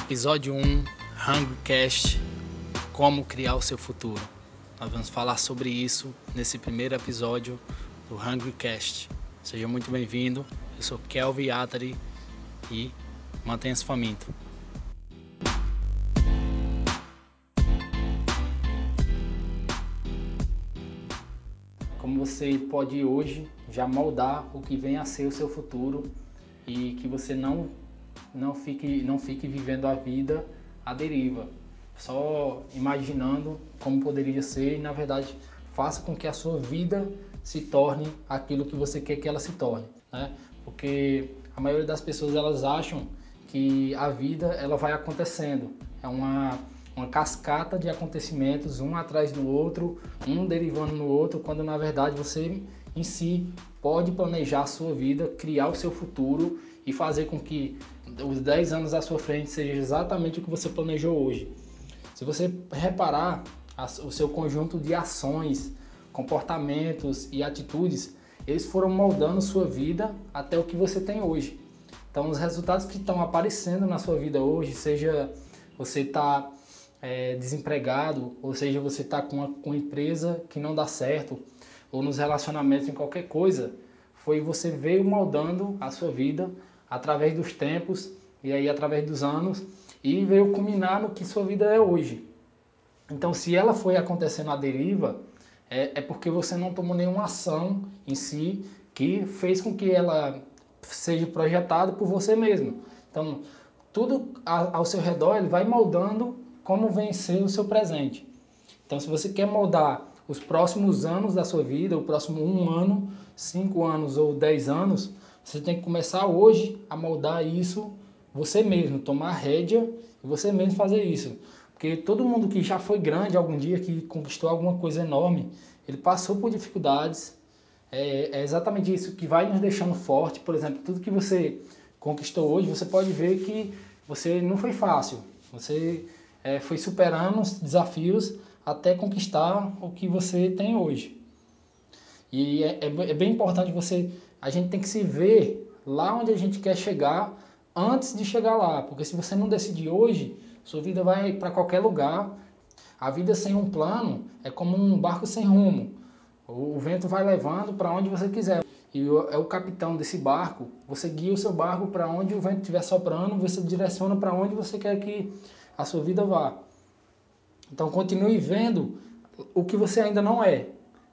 Episódio 1, HungryCast, como criar o seu futuro. Nós vamos falar sobre isso nesse primeiro episódio do HungryCast. Seja muito bem-vindo. Eu sou Kelvin Atari e mantenha-se faminto. Como você pode hoje já moldar o que vem a ser o seu futuro e que você não não fique não fique vivendo a vida à deriva, só imaginando como poderia ser e na verdade faça com que a sua vida se torne aquilo que você quer que ela se torne, né? Porque a maioria das pessoas elas acham que a vida ela vai acontecendo, é uma uma cascata de acontecimentos um atrás do outro, um derivando no outro, quando na verdade você em si pode planejar a sua vida, criar o seu futuro e fazer com que os 10 anos à sua frente seja exatamente o que você planejou hoje. Se você reparar o seu conjunto de ações, comportamentos e atitudes, eles foram moldando sua vida até o que você tem hoje. Então, os resultados que estão aparecendo na sua vida hoje, seja você está é, desempregado, ou seja, você está com, com uma empresa que não dá certo, ou nos relacionamentos, em qualquer coisa, foi você veio moldando a sua vida através dos tempos e aí através dos anos e veio culminar no que sua vida é hoje. Então, se ela foi acontecendo à deriva, é, é porque você não tomou nenhuma ação em si que fez com que ela seja projetada por você mesmo. Então, tudo ao seu redor ele vai moldando como vencer o seu presente. Então, se você quer moldar os próximos anos da sua vida, o próximo um ano, cinco anos ou dez anos, você tem que começar hoje a moldar isso você mesmo, tomar rédea e você mesmo fazer isso. Porque todo mundo que já foi grande algum dia, que conquistou alguma coisa enorme, ele passou por dificuldades. É, é exatamente isso que vai nos deixando forte. Por exemplo, tudo que você conquistou hoje, você pode ver que você não foi fácil. Você é, foi superando os desafios até conquistar o que você tem hoje. E é, é, é bem importante você a gente tem que se ver lá onde a gente quer chegar antes de chegar lá, porque se você não decidir hoje, sua vida vai para qualquer lugar. A vida sem um plano é como um barco sem rumo. O vento vai levando para onde você quiser. E é o capitão desse barco. Você guia o seu barco para onde o vento estiver soprando, você direciona para onde você quer que a sua vida vá. Então continue vendo o que você ainda não é,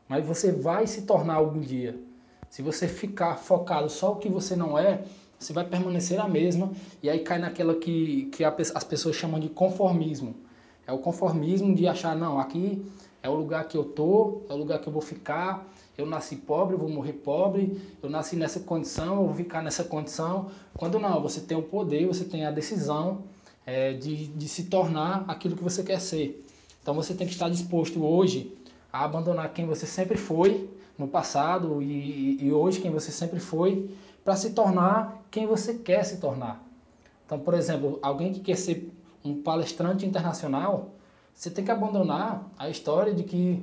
mas você vai se tornar algum dia. Se você ficar focado só o que você não é, você vai permanecer a mesma e aí cai naquela que, que as pessoas chamam de conformismo. É o conformismo de achar, não, aqui é o lugar que eu tô, é o lugar que eu vou ficar, eu nasci pobre, eu vou morrer pobre, eu nasci nessa condição, eu vou ficar nessa condição. Quando não, você tem o poder, você tem a decisão é, de, de se tornar aquilo que você quer ser. Então você tem que estar disposto hoje a abandonar quem você sempre foi no passado e, e hoje quem você sempre foi, para se tornar quem você quer se tornar. Então, por exemplo, alguém que quer ser um palestrante internacional, você tem que abandonar a história de que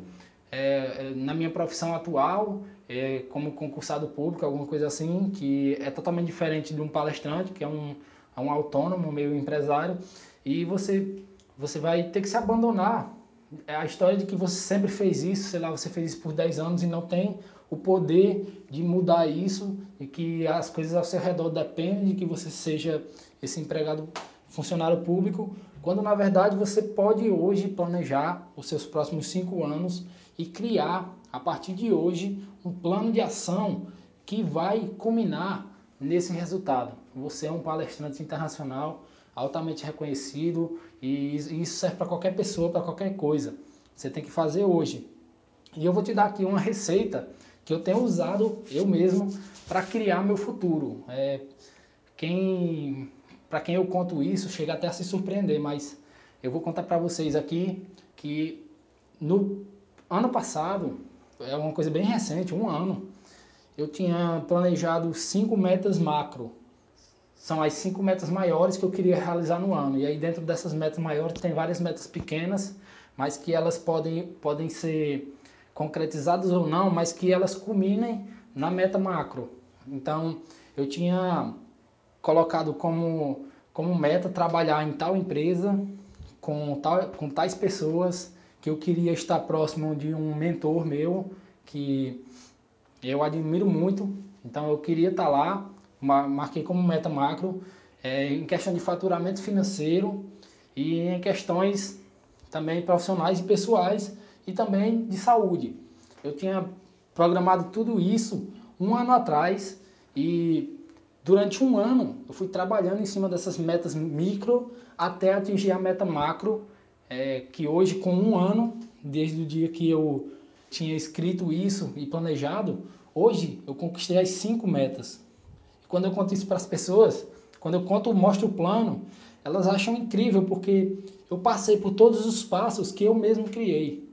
é, na minha profissão atual, é, como concursado público, alguma coisa assim, que é totalmente diferente de um palestrante, que é um, é um autônomo, meio empresário, e você, você vai ter que se abandonar é a história de que você sempre fez isso, sei lá, você fez isso por 10 anos e não tem o poder de mudar isso e que as coisas ao seu redor dependem de que você seja esse empregado funcionário público, quando na verdade você pode hoje planejar os seus próximos cinco anos e criar a partir de hoje um plano de ação que vai culminar nesse resultado. Você é um palestrante internacional altamente reconhecido e isso serve para qualquer pessoa, para qualquer coisa. Você tem que fazer hoje. E eu vou te dar aqui uma receita que eu tenho usado eu mesmo para criar meu futuro. É, quem, para quem eu conto isso, chega até a se surpreender, mas eu vou contar para vocês aqui que no ano passado, é uma coisa bem recente, um ano, eu tinha planejado cinco metas macro são as cinco metas maiores que eu queria realizar no ano. E aí dentro dessas metas maiores tem várias metas pequenas, mas que elas podem, podem ser concretizadas ou não, mas que elas culminem na meta macro. Então eu tinha colocado como, como meta trabalhar em tal empresa com, tal, com tais pessoas que eu queria estar próximo de um mentor meu que eu admiro muito. Então eu queria estar lá, marquei como meta macro é, em questão de faturamento financeiro e em questões também profissionais e pessoais e também de saúde. Eu tinha programado tudo isso um ano atrás e durante um ano eu fui trabalhando em cima dessas metas micro até atingir a meta macro é, que hoje com um ano, desde o dia que eu tinha escrito isso e planejado, hoje eu conquistei as cinco metas. E quando eu conto isso para as pessoas, quando eu conto, mostro o plano, elas acham incrível porque eu passei por todos os passos que eu mesmo criei.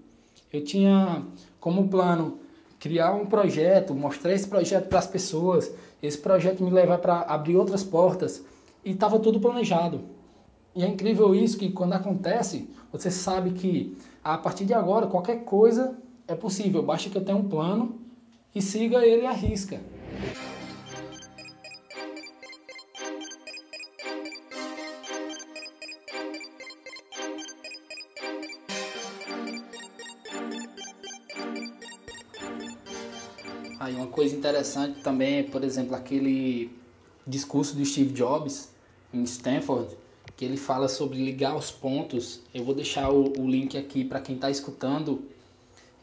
Eu tinha como plano criar um projeto, mostrar esse projeto para as pessoas, esse projeto me levar para abrir outras portas e estava tudo planejado. E é incrível isso que quando acontece, você sabe que a partir de agora qualquer coisa é possível, basta que eu tenha um plano e siga ele à risca. Aí uma coisa interessante também é, por exemplo, aquele discurso do Steve Jobs em Stanford, que ele fala sobre ligar os pontos. Eu vou deixar o, o link aqui para quem está escutando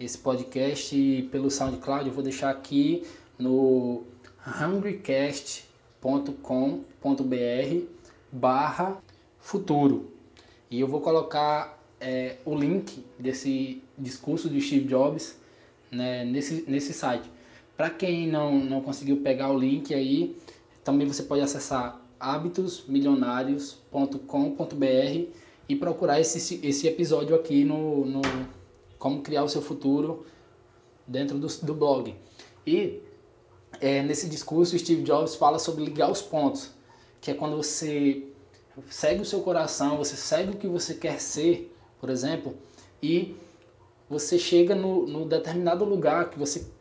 esse podcast pelo SoundCloud. Eu vou deixar aqui no hungrycast.com.br barra futuro. E eu vou colocar é, o link desse discurso de Steve Jobs né, nesse, nesse site. Para quem não, não conseguiu pegar o link aí, também você pode acessar hábitosmilionários.com.br e procurar esse, esse episódio aqui no, no Como Criar o Seu Futuro dentro do, do blog. E é, nesse discurso, Steve Jobs fala sobre ligar os pontos, que é quando você segue o seu coração, você segue o que você quer ser, por exemplo, e você chega no, no determinado lugar que você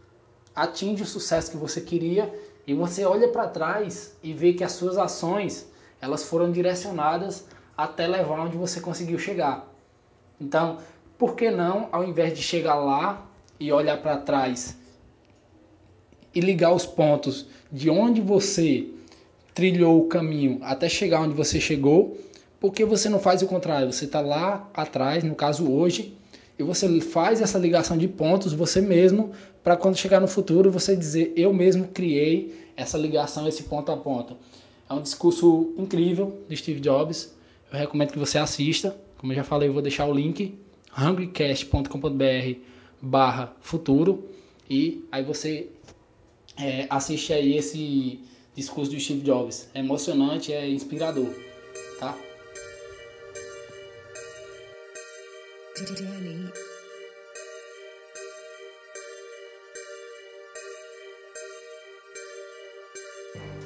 atinge o sucesso que você queria e você olha para trás e vê que as suas ações elas foram direcionadas até levar onde você conseguiu chegar. Então, por que não, ao invés de chegar lá e olhar para trás e ligar os pontos de onde você trilhou o caminho até chegar onde você chegou, por que você não faz o contrário? Você está lá atrás, no caso hoje, e você faz essa ligação de pontos você mesmo para quando chegar no futuro você dizer eu mesmo criei essa ligação esse ponto a ponto. É um discurso incrível de Steve Jobs. Eu recomendo que você assista. Como eu já falei eu vou deixar o link hungrycast.com.br barra futuro. E aí você é, assiste aí esse discurso de Steve Jobs. É emocionante é inspirador tá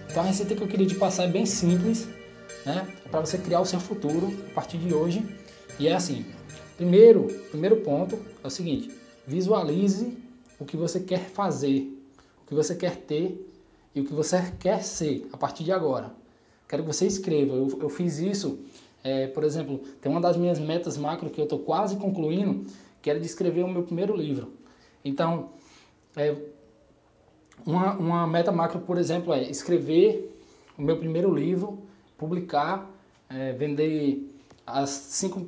Então a receita que eu queria te passar é bem simples, né? É para você criar o seu futuro a partir de hoje. E é assim: primeiro, primeiro ponto é o seguinte: visualize o que você quer fazer, o que você quer ter e o que você quer ser a partir de agora. Quero que você escreva. Eu, eu fiz isso é, por exemplo, tem uma das minhas metas macro que eu estou quase concluindo, que era de escrever o meu primeiro livro. Então, é, uma, uma meta macro, por exemplo, é escrever o meu primeiro livro, publicar, é, vender as 5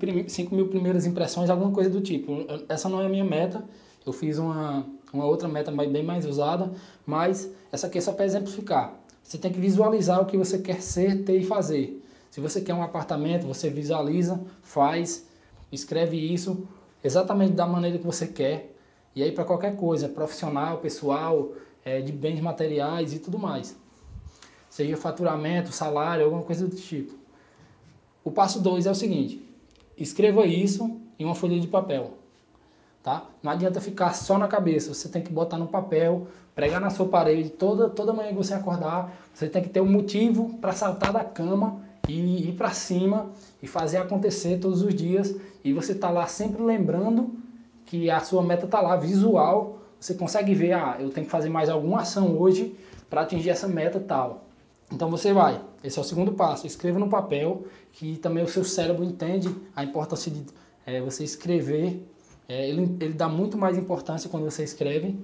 mil primeiras impressões, alguma coisa do tipo. Essa não é a minha meta, eu fiz uma, uma outra meta bem mais usada, mas essa aqui é só para exemplificar. Você tem que visualizar o que você quer ser, ter e fazer. Se você quer um apartamento, você visualiza, faz, escreve isso exatamente da maneira que você quer. E aí para qualquer coisa, profissional, pessoal, é, de bens materiais e tudo mais. Seja faturamento, salário, alguma coisa do tipo. O passo 2 é o seguinte: escreva isso em uma folha de papel. Tá? Não adianta ficar só na cabeça, você tem que botar no papel, pregar na sua parede, toda, toda manhã que você acordar, você tem que ter um motivo para saltar da cama e ir para cima e fazer acontecer todos os dias. E você tá lá sempre lembrando que a sua meta tá lá, visual. Você consegue ver, ah, eu tenho que fazer mais alguma ação hoje para atingir essa meta tal. Então você vai, esse é o segundo passo, escreva no papel, que também o seu cérebro entende a importância de é, você escrever, é, ele, ele dá muito mais importância quando você escreve.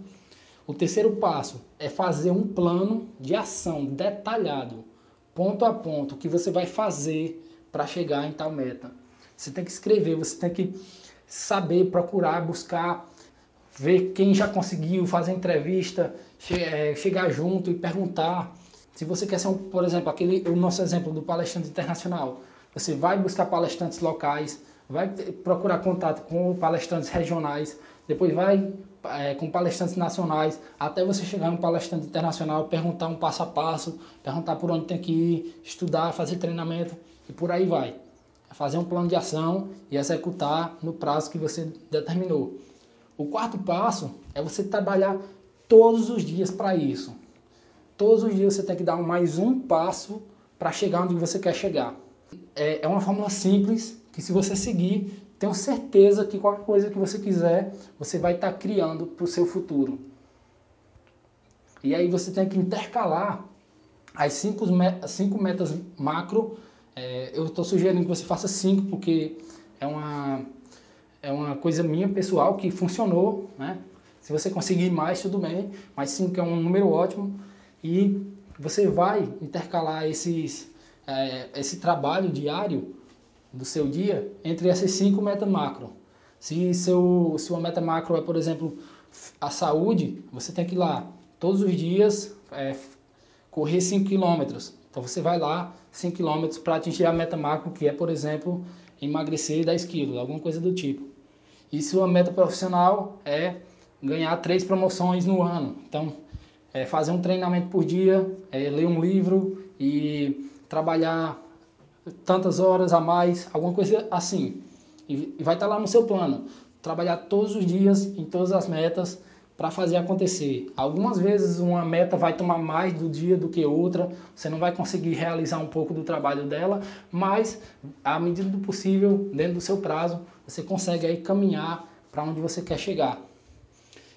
O terceiro passo é fazer um plano de ação detalhado, ponto a ponto, que você vai fazer para chegar em tal meta. Você tem que escrever, você tem que saber, procurar, buscar, ver quem já conseguiu, fazer entrevista, é, chegar junto e perguntar. Se você quer ser, um, por exemplo, aquele, o nosso exemplo do palestrante internacional, você vai buscar palestrantes locais, vai procurar contato com palestrantes regionais, depois vai é, com palestrantes nacionais, até você chegar um palestrante internacional, perguntar um passo a passo, perguntar por onde tem que ir, estudar, fazer treinamento e por aí vai. Fazer um plano de ação e executar no prazo que você determinou. O quarto passo é você trabalhar todos os dias para isso. Todos os dias você tem que dar mais um passo para chegar onde você quer chegar. É, é uma fórmula simples que se você seguir, tenho certeza que qualquer coisa que você quiser, você vai estar tá criando para o seu futuro. E aí você tem que intercalar as cinco, cinco metas macro. É, eu estou sugerindo que você faça cinco, porque é uma, é uma coisa minha pessoal que funcionou, né? Se você conseguir mais, tudo bem, mas 5 é um número ótimo e você vai intercalar esses, é, esse trabalho diário do seu dia entre essas cinco metas macro. Se seu, sua meta macro é, por exemplo, a saúde, você tem que ir lá todos os dias é, correr 5 km. Então você vai lá 5 km para atingir a meta macro, que é, por exemplo, emagrecer 10 quilos, alguma coisa do tipo. E sua meta profissional é ganhar três promoções no ano. Então, é fazer um treinamento por dia, é ler um livro e trabalhar tantas horas a mais, alguma coisa assim. E vai estar lá no seu plano. Trabalhar todos os dias em todas as metas para fazer acontecer. Algumas vezes uma meta vai tomar mais do dia do que outra, você não vai conseguir realizar um pouco do trabalho dela, mas à medida do possível, dentro do seu prazo, você consegue aí caminhar para onde você quer chegar.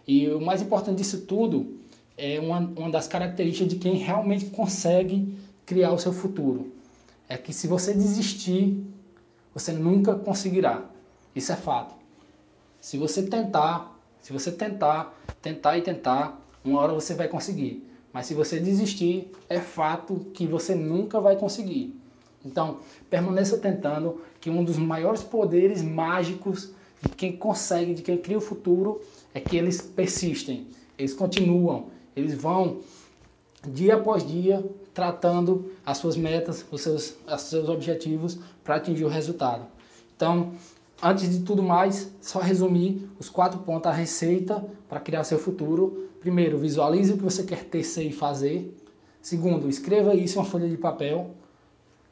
E o mais importante disso tudo é uma, uma das características de quem realmente consegue criar o seu futuro. É que se você desistir, você nunca conseguirá. Isso é fato. Se você tentar, se você tentar, tentar e tentar, uma hora você vai conseguir. Mas se você desistir, é fato que você nunca vai conseguir. Então, permaneça tentando, que um dos maiores poderes mágicos de quem consegue, de quem cria o futuro, é que eles persistem, eles continuam, eles vão dia após dia tratando as suas metas, os seus, os seus objetivos para atingir o resultado. Então, antes de tudo mais, só resumir os quatro pontos da receita para criar seu futuro. Primeiro, visualize o que você quer ter, ser e fazer. Segundo, escreva isso em uma folha de papel.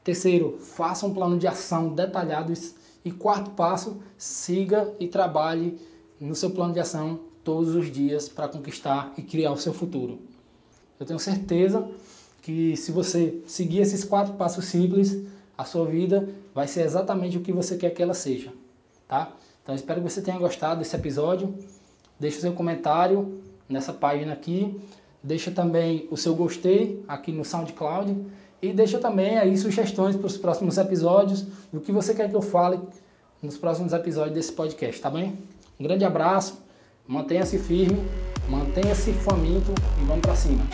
Terceiro, faça um plano de ação detalhado. E quarto passo, siga e trabalhe no seu plano de ação todos os dias para conquistar e criar o seu futuro. Eu tenho certeza que se você seguir esses quatro passos simples, a sua vida vai ser exatamente o que você quer que ela seja, tá? Então espero que você tenha gostado desse episódio. Deixe o seu comentário nessa página aqui. Deixa também o seu gostei aqui no SoundCloud e deixa também aí sugestões para os próximos episódios, do que você quer que eu fale nos próximos episódios desse podcast, tá bem? Um grande abraço, mantenha-se firme, mantenha-se faminto e vamos para cima.